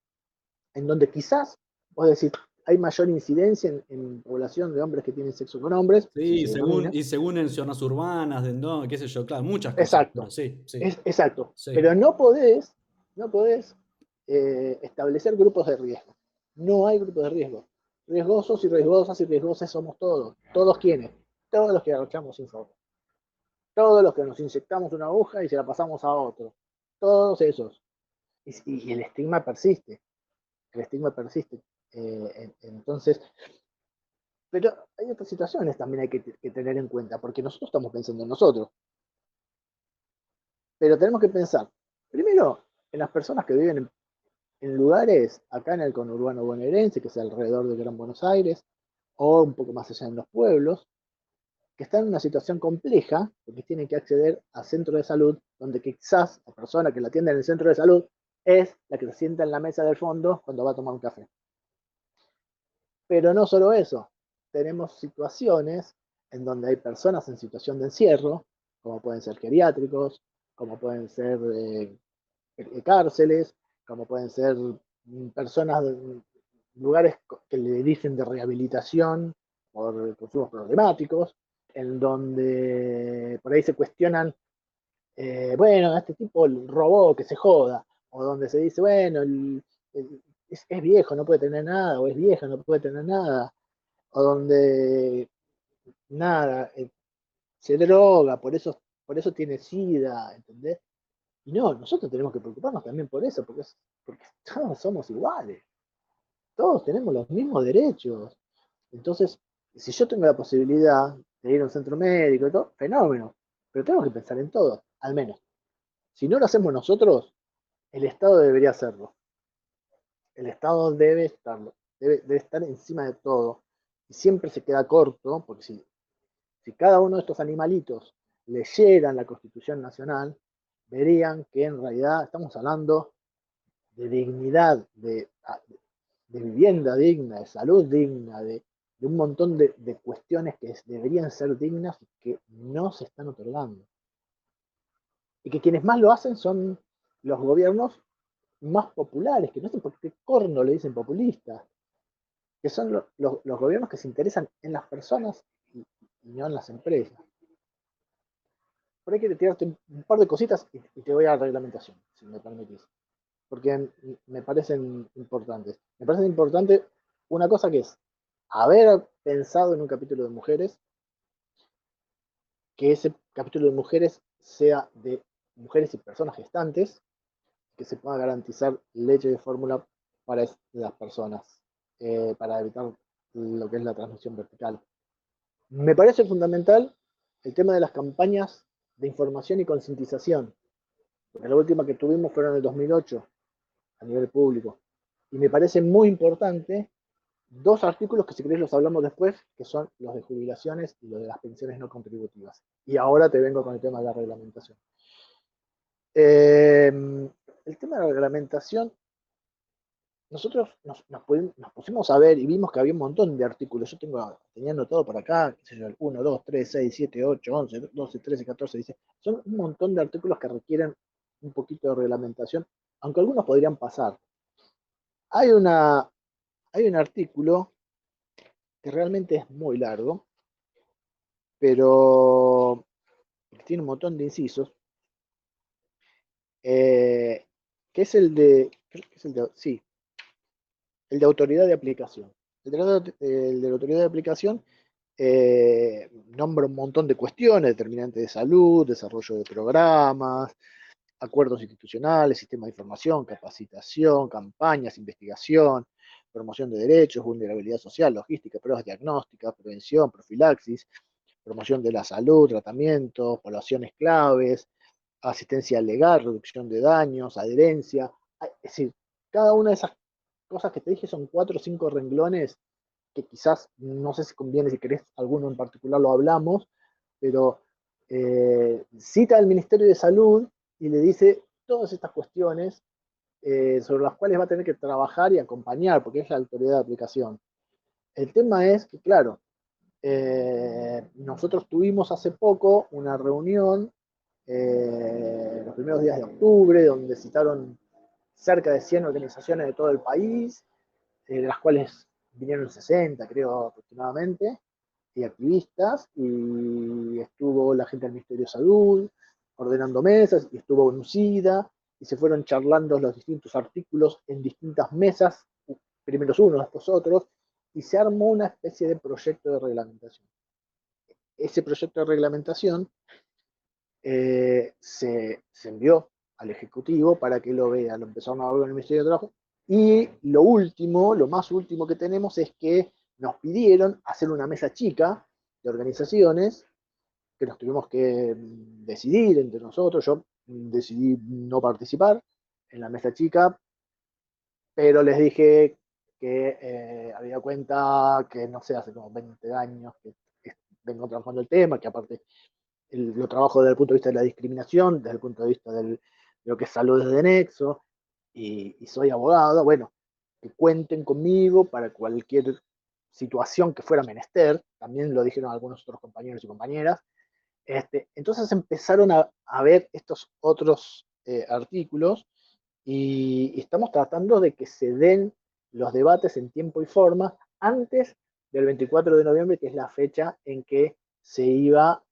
en donde quizás, vos decir hay mayor incidencia en, población de hombres que tienen sexo con hombres. Sí, según, y según en zonas urbanas, de, no, qué sé yo, claro, muchas cosas. Exacto. sí, sí. exacto. Pero no podés, no podés eh, establecer grupos de riesgo. No hay grupos de riesgo. Riesgosos y riesgosas y riesgosas somos todos. ¿Todos quienes? Todos los que sin foco todos los que nos inyectamos una aguja y se la pasamos a otro, todos esos. Y, el estigma persiste, el estigma persiste. Eh, entonces, pero hay otras situaciones también hay que, tener en cuenta, porque nosotros estamos pensando en nosotros. Pero tenemos que pensar, primero, en las personas que viven en, en lugares acá en el conurbano bonaerense, que es alrededor de Gran Buenos Aires, o un poco más allá en los pueblos, que están en una situación compleja, porque tienen que acceder a centros de salud, donde quizás la persona que la atiende en el centro de salud es la que se sienta en la mesa del fondo cuando va a tomar un café. Pero no solo eso, tenemos situaciones en donde hay personas en situación de encierro, como pueden ser geriátricos, como pueden ser eh, cárceles, como pueden ser personas, lugares que le dicen de rehabilitación por consumos problemáticos, en donde por ahí se cuestionan, eh, bueno, este tipo robó, que se joda, o donde se dice, bueno, es, viejo, no puede tener nada, o es vieja, no puede tener nada, o donde nada, eh, se droga, por eso, por eso tiene sida, ¿entendés? Y no, nosotros tenemos que preocuparnos también por eso, porque, porque todos somos iguales, todos tenemos los mismos derechos. Entonces, si yo tengo la posibilidad de ir a un centro médico fenómeno. Pero tenemos que pensar en todo, al menos. Si no lo hacemos nosotros, el Estado debería hacerlo. El Estado debe estarlo, debe, estar encima de todo. Y siempre se queda corto, porque si, si cada uno de estos animalitos leyeran la Constitución Nacional, verían que en realidad estamos hablando de dignidad, de, de vivienda digna, de salud digna, de, de un montón de, cuestiones que deberían ser dignas y que no se están otorgando. Y que quienes más lo hacen son los gobiernos más populares, que no sé por qué corno le dicen populistas, que son los gobiernos que se interesan en las personas y, no en las empresas. Por ahí quiero tirarte un, par de cositas y, y, te voy a la reglamentación, si me permitís, porque me parecen importantes. Me parece importante una cosa que es haber pensado en un capítulo de mujeres, que ese capítulo de mujeres sea de mujeres y personas gestantes, que se pueda garantizar leche de fórmula para las personas, eh, para evitar lo que es la transmisión vertical. Me parece fundamental el tema de las campañas de información y concientización, la última que tuvimos fueron en el 2008 a nivel público. Y me parece muy importante dos artículos que si querés los hablamos después, que son los de jubilaciones y los de las pensiones no contributivas. Y ahora te vengo con el tema de la reglamentación. Eh, el tema de la reglamentación, nosotros nos, pusimos a ver y vimos que había un montón de artículos. Yo tengo, tenía anotado por acá, qué sé yo, 1, 2, 3, 6, 7, 8, 11, 12, 13, 14, dice. Son un montón de artículos que requieren un poquito de reglamentación, aunque algunos podrían pasar. Hay una, hay un artículo que realmente es muy largo, pero tiene un montón de incisos, eh, que es el de, es el de, sí, el de autoridad de aplicación. El de, la autoridad de aplicación eh, nombra un montón de cuestiones, determinantes de salud, desarrollo de programas, acuerdos institucionales, sistema de información, capacitación, campañas, investigación, promoción de derechos, vulnerabilidad social, logística, pruebas diagnósticas, prevención, profilaxis, promoción de la salud, tratamiento, poblaciones claves, asistencia legal, reducción de daños, adherencia. Es decir, cada una de esas cosas que te dije son cuatro o cinco renglones que quizás, no sé si conviene, si querés alguno en particular lo hablamos, pero eh, cita al Ministerio de Salud y le dice todas estas cuestiones eh, sobre las cuales va a tener que trabajar y acompañar, porque es la autoridad de aplicación. El tema es que, claro, eh, nosotros tuvimos hace poco una reunión, los primeros días de octubre, donde citaron cerca de 100 organizaciones de todo el país, de las cuales vinieron 60, creo, aproximadamente, y activistas, y estuvo la gente del Ministerio de Salud ordenando mesas, y estuvo UNCIDA, y se fueron charlando los distintos artículos en distintas mesas, primero unos, después otros, y se armó una especie de proyecto de reglamentación. Ese proyecto de reglamentación eh, se, envió al Ejecutivo para que lo vea, lo empezaron a ver en el Ministerio de Trabajo, y lo último, lo más último que tenemos es que nos pidieron hacer una mesa chica de organizaciones que nos tuvimos que mm, decidir entre nosotros. Yo decidí no participar en la mesa chica, pero les dije que eh, había cuenta que, no sé, hace como 20 años que, vengo trabajando el tema, que aparte lo trabajo desde el punto de vista de la discriminación, desde el punto de vista de lo que es salud desde nexo, y, soy abogado, bueno, que cuenten conmigo para cualquier situación que fuera menester, también lo dijeron algunos otros compañeros y compañeras. Este, entonces empezaron a, ver estos otros eh, artículos y, estamos tratando de que se den los debates en tiempo y forma antes del 24 de noviembre, que es la fecha en que se iba,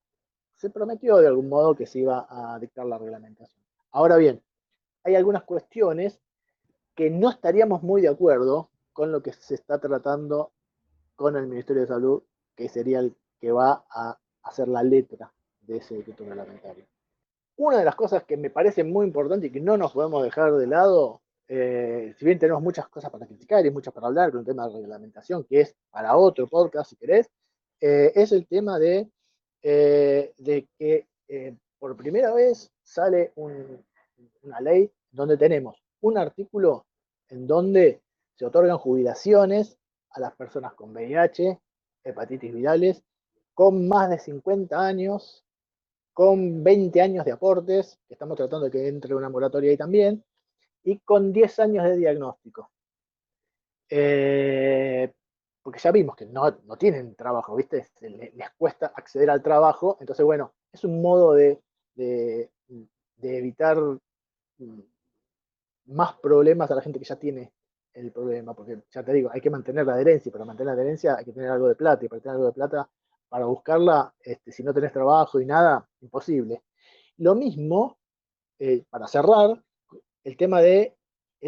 se prometió de algún modo que se iba a dictar la reglamentación. Ahora bien, hay algunas cuestiones que no estaríamos muy de acuerdo con lo que se está tratando con el Ministerio de Salud, que sería el que va a hacer la letra de ese decreto reglamentario. Una de las cosas que me parece muy importante y que no nos podemos dejar de lado, eh, si bien tenemos muchas cosas para criticar y muchas para hablar con el tema de reglamentación, que es para otro podcast si querés, eh, es el tema de, eh, de que por primera vez sale una ley donde tenemos un artículo en donde se otorgan jubilaciones a las personas con VIH, hepatitis virales, con más de 50 años, con 20 años de aportes, que estamos tratando de que entre una moratoria ahí también, y con 10 años de diagnóstico. Eh, porque ya vimos que no, tienen trabajo, ¿viste? Les, cuesta acceder al trabajo, entonces, bueno, es un modo de, de evitar más problemas a la gente que ya tiene el problema, porque ya te digo, hay que mantener la adherencia, y para mantener la adherencia hay que tener algo de plata, y para tener algo de plata, para buscarla, este, si no tenés trabajo y nada, imposible. Lo mismo, eh, para cerrar, el tema de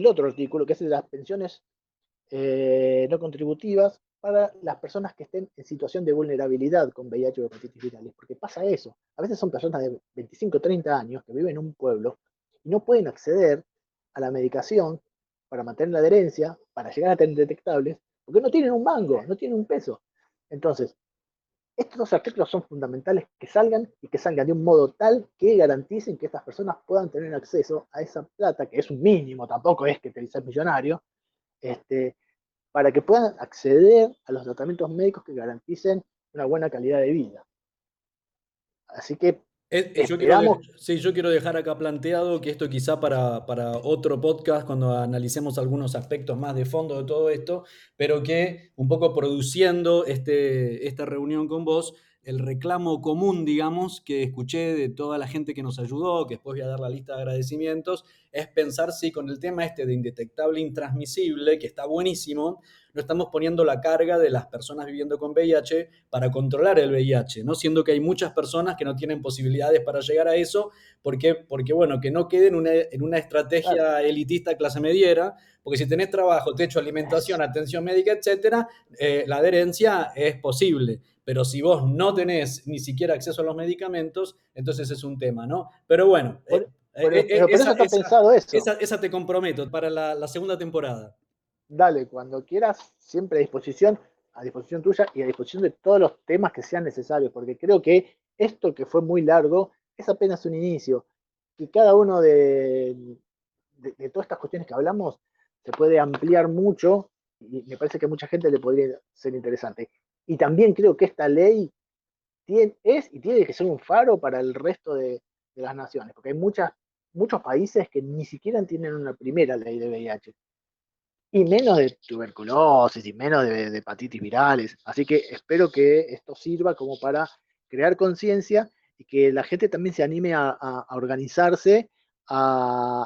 otro artículo, que es de las pensiones eh, no contributivas para las personas que estén en situación de vulnerabilidad con VIH o hepatitis virales, porque pasa eso. A veces son personas de 25 o 30 años que viven en un pueblo y no pueden acceder a la medicación para mantener la adherencia, para llegar a tener detectables, porque no tienen un mango, no tienen un peso. Entonces, estos dos artículos son fundamentales que salgan y que salgan de un modo tal que garanticen que estas personas puedan tener acceso a esa plata, que es un mínimo, tampoco es que te dices millonario, este, para que puedan acceder a los tratamientos médicos que garanticen una buena calidad de vida. Así que yo quiero, sí, yo quiero dejar acá planteado que esto quizá para, para, otro podcast, cuando analicemos algunos aspectos más de fondo de todo esto, pero que un poco produciendo este, esta reunión con vos, el reclamo común, digamos, que escuché de toda la gente que nos ayudó, que después voy a dar la lista de agradecimientos, es pensar si con el tema este de indetectable intransmisible, que está buenísimo, no estamos poniendo la carga de las personas viviendo con VIH para controlar el VIH, ¿no? Siendo que hay muchas personas que no tienen posibilidades para llegar a eso, porque, porque bueno, que no quede en una, en una estrategia elitista clase mediera, porque si tenés trabajo, techo, alimentación, atención médica, etcétera, eh, la adherencia es posible. Pero si vos no tenés ni siquiera acceso a los medicamentos, entonces es un tema, ¿no? Pero bueno. Eh, eh, pero, esa, eso está pensado eso. Esa, te comprometo para la segunda temporada dale, cuando quieras, siempre a disposición, a disposición tuya y a disposición de todos los temas que sean necesarios, porque creo que esto que fue muy largo es apenas un inicio, y cada uno de, de, todas estas cuestiones que hablamos se puede ampliar mucho y me parece que a mucha gente le podría ser interesante. Y también creo que esta ley es y tiene que ser un faro para el resto de, de las naciones, porque hay muchas, muchos países que ni siquiera tienen una primera ley de VIH y menos de tuberculosis y menos de, hepatitis virales. Así que espero que esto sirva como para crear conciencia y que la gente también se anime a, organizarse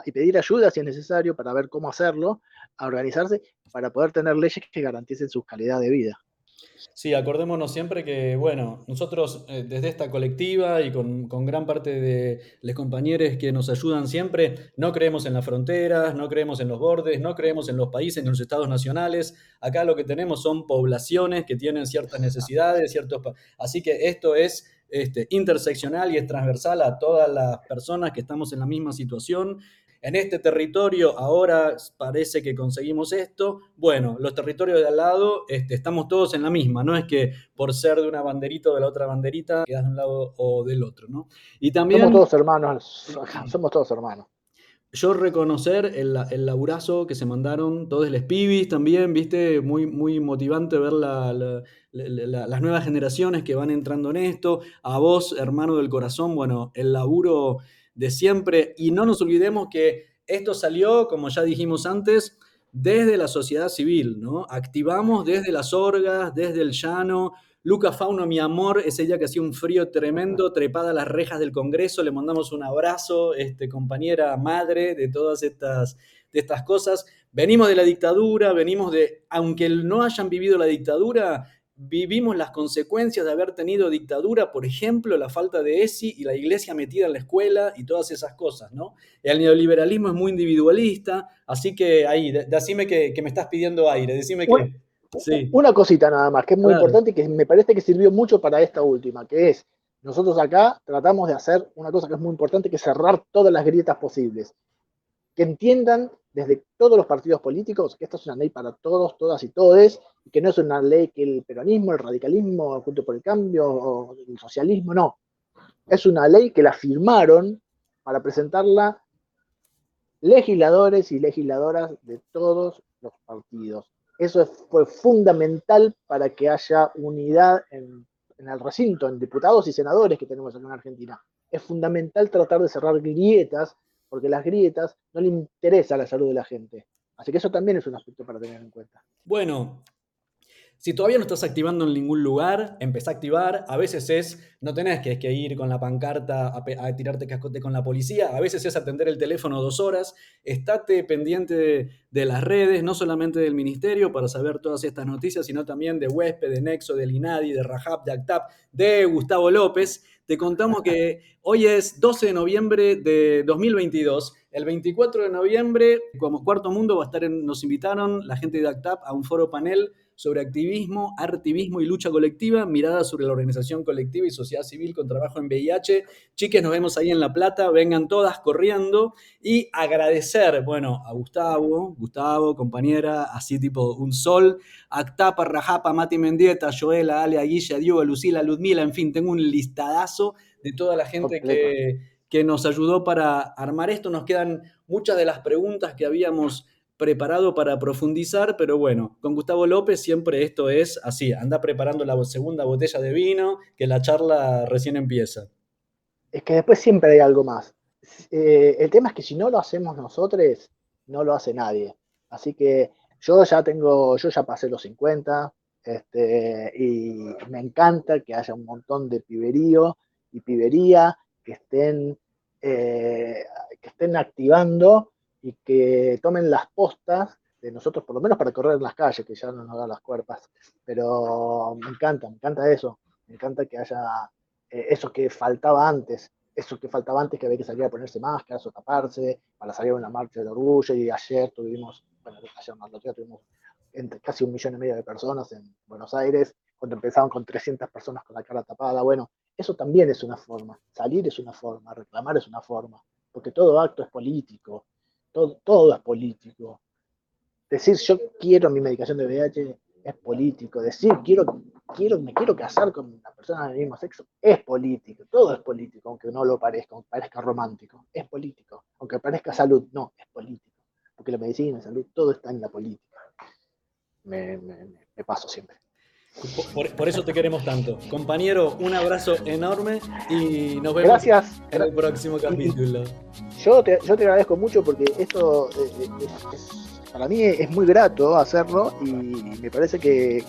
y pedir ayuda si es necesario para ver cómo hacerlo, a organizarse para poder tener leyes que garanticen su calidad de vida. Sí, acordémonos siempre que, bueno, nosotros eh, desde esta colectiva y con, gran parte de los compañeros que nos ayudan siempre, no creemos en las fronteras, no creemos en los bordes, no creemos en los países, en los estados nacionales. Acá lo que tenemos son poblaciones que tienen ciertas necesidades, ciertos... Así que esto es este, interseccional y es transversal a todas las personas que estamos en la misma situación en este territorio ahora parece que conseguimos esto. Bueno, los territorios de al lado este, estamos todos en la misma, no es que por ser de una banderita o de la otra banderita quedas de un lado o del otro, ¿no? Y también... Somos todos hermanos, somos todos hermanos. Yo reconocer el, el, laburazo que se mandaron todos los pibis también, viste, muy, muy motivante ver las nuevas generaciones que van entrando en esto. A vos, hermano del corazón, bueno, el laburo de siempre. Y no nos olvidemos que esto salió, como ya dijimos antes, desde la sociedad civil, ¿no? Activamos desde las orgas, desde el llano. Luca Fauno, mi amor, ese día que hacía un frío tremendo, trepada a las rejas del Congreso, le mandamos un abrazo, este, compañera madre de todas estas, de estas cosas. Venimos de la dictadura, venimos de, aunque no hayan vivido la dictadura, vivimos las consecuencias de haber tenido dictadura, por ejemplo, la falta de ESI y la iglesia metida en la escuela y todas esas cosas, ¿no? El neoliberalismo es muy individualista, así que ahí, decime que, me estás pidiendo aire, decime que... Sí. Una cosita nada más, que es muy importante y que me parece que sirvió mucho para esta última, que es, nosotros acá tratamos de hacer una cosa que es muy importante, que es cerrar todas las grietas posibles. Que entiendan desde todos los partidos políticos que esta es una ley para todos, todas y todes, y que no es una ley que el peronismo, el radicalismo, junto por el cambio, o el socialismo, no. Es una ley que la firmaron para presentarla legisladores y legisladoras de todos los partidos. Eso fue fundamental para que haya unidad en, en el recinto, en diputados y senadores que tenemos acá en Argentina. Es fundamental tratar de cerrar grietas porque las grietas no le interesa la salud de la gente. Así que eso también es un aspecto para tener en cuenta. Bueno, si todavía no estás activando en ningún lugar, empezá a activar. A veces es, no tenés que, ir con la pancarta a, tirarte cascote con la policía. A veces es atender el teléfono dos horas. Estate pendiente de, las redes, no solamente del ministerio, para saber todas estas noticias, sino también de Huésped, de Nexo, del INADI, de Rajab, de ACTAP, de Gustavo López. Te contamos que hoy es 12 de noviembre de 2022. El 24 de noviembre, como Cuarto Mundo, va a estar nos invitaron la gente de ACTAP a un foro panel sobre activismo, artivismo y lucha colectiva, mirada sobre la organización colectiva y sociedad civil con trabajo en VIH. Chiques, nos vemos ahí en La Plata, vengan todas corriendo y agradecer, bueno, a Gustavo, Gustavo, compañera, así tipo un sol, Actapa, Rajapa, Mati Mendieta, Joela, Ale, Aguilla, Diego, Lucila, Ludmila, en fin, tengo un listadazo de toda la gente que, que nos ayudó para armar esto. Nos quedan muchas de las preguntas que habíamos preparado para profundizar, pero bueno, con Gustavo López siempre esto es así, anda preparando la segunda botella de vino, que la charla recién empieza. Es que después siempre hay algo más. Eh, el tema es que si no lo hacemos nosotros, no lo hace nadie. Así que yo ya tengo, yo ya pasé los 50, este, y me encanta que haya un montón de piberío y pibería que estén, eh, que estén activando y que tomen las postas de nosotros, por lo menos para correr en las calles, que ya no nos dan las cuerpas. Pero me encanta, me encanta eso, me encanta que haya eh, eso que faltaba antes, eso que faltaba antes, que había que salir a ponerse máscaras o taparse para salir a una marcha de orgullo. Y ayer tuvimos, bueno, ayer no, tuvimos entre casi un millón y medio de personas en Buenos Aires, cuando empezaban con 300 personas con la cara tapada. Bueno, eso también es una forma, salir es una forma, reclamar es una forma, porque todo acto es político, todo, todo es político. Decir yo quiero mi medicación de VIH es político, decir quiero, quiero, me quiero casar con una persona del mismo sexo es político, todo es político, aunque no lo parezca, aunque parezca romántico, es político, aunque parezca salud, no, es político, porque la medicina, la salud, todo está en la política. me paso siempre. Por, eso te queremos tanto. Compañero, un abrazo enorme y nos vemos Gracias. en el próximo capítulo. Yo te, yo te agradezco mucho porque esto eh, eh, para mí es muy grato hacerlo y me parece que,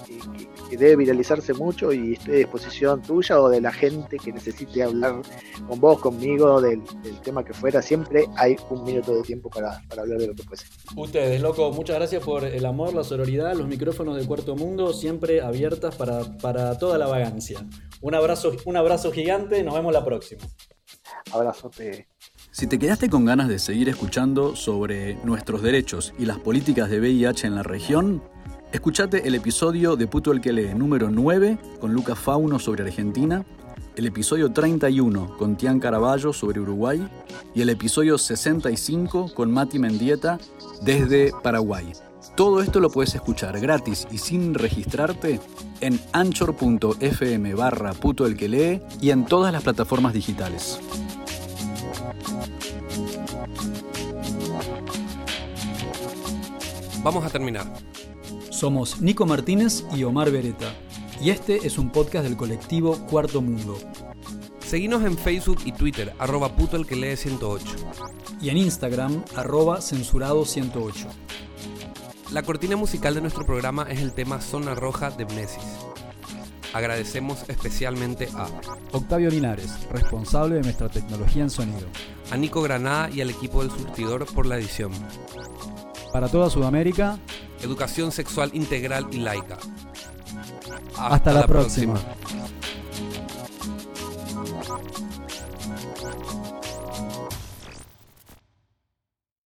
debe viralizarse mucho y estoy a disposición tuya o de la gente que necesite hablar con vos, conmigo, del, tema que fuera. Siempre hay un minuto de tiempo para, hablar de lo que fuese. Ustedes, loco, muchas gracias por el amor, la sororidad, los micrófonos del Cuarto Mundo, siempre abiertas para, para toda la vagancia. Un abrazo, un abrazo gigante, nos vemos la próxima. Abrazote. Si te quedaste con ganas de seguir escuchando sobre nuestros derechos y las políticas de VIH en la región, escuchate el episodio de Puto el que lee número 9 con Lucas Fauno sobre Argentina, el episodio 31 con Tian Caraballo sobre Uruguay y el episodio 65 con Mati Mendieta desde Paraguay. Todo esto lo puedes escuchar gratis y sin registrarte en anchor.fm barra puto y en todas las plataformas digitales. Vamos a terminar. Somos Nico Martínez y Omar Beretta, y este es un podcast del colectivo Cuarto Mundo. Seguinos en Facebook y Twitter, arroba puto el que lee 108. Y en Instagram, arroba censurado 108. La cortina musical de nuestro programa es el tema Zona Roja de Mnesis. Agradecemos especialmente a Octavio Linares, responsable de nuestra tecnología en sonido. A Nico Granada y al equipo del surtidor por la edición para toda Sudamérica. Educación sexual integral y laica. Hasta, la, próxima.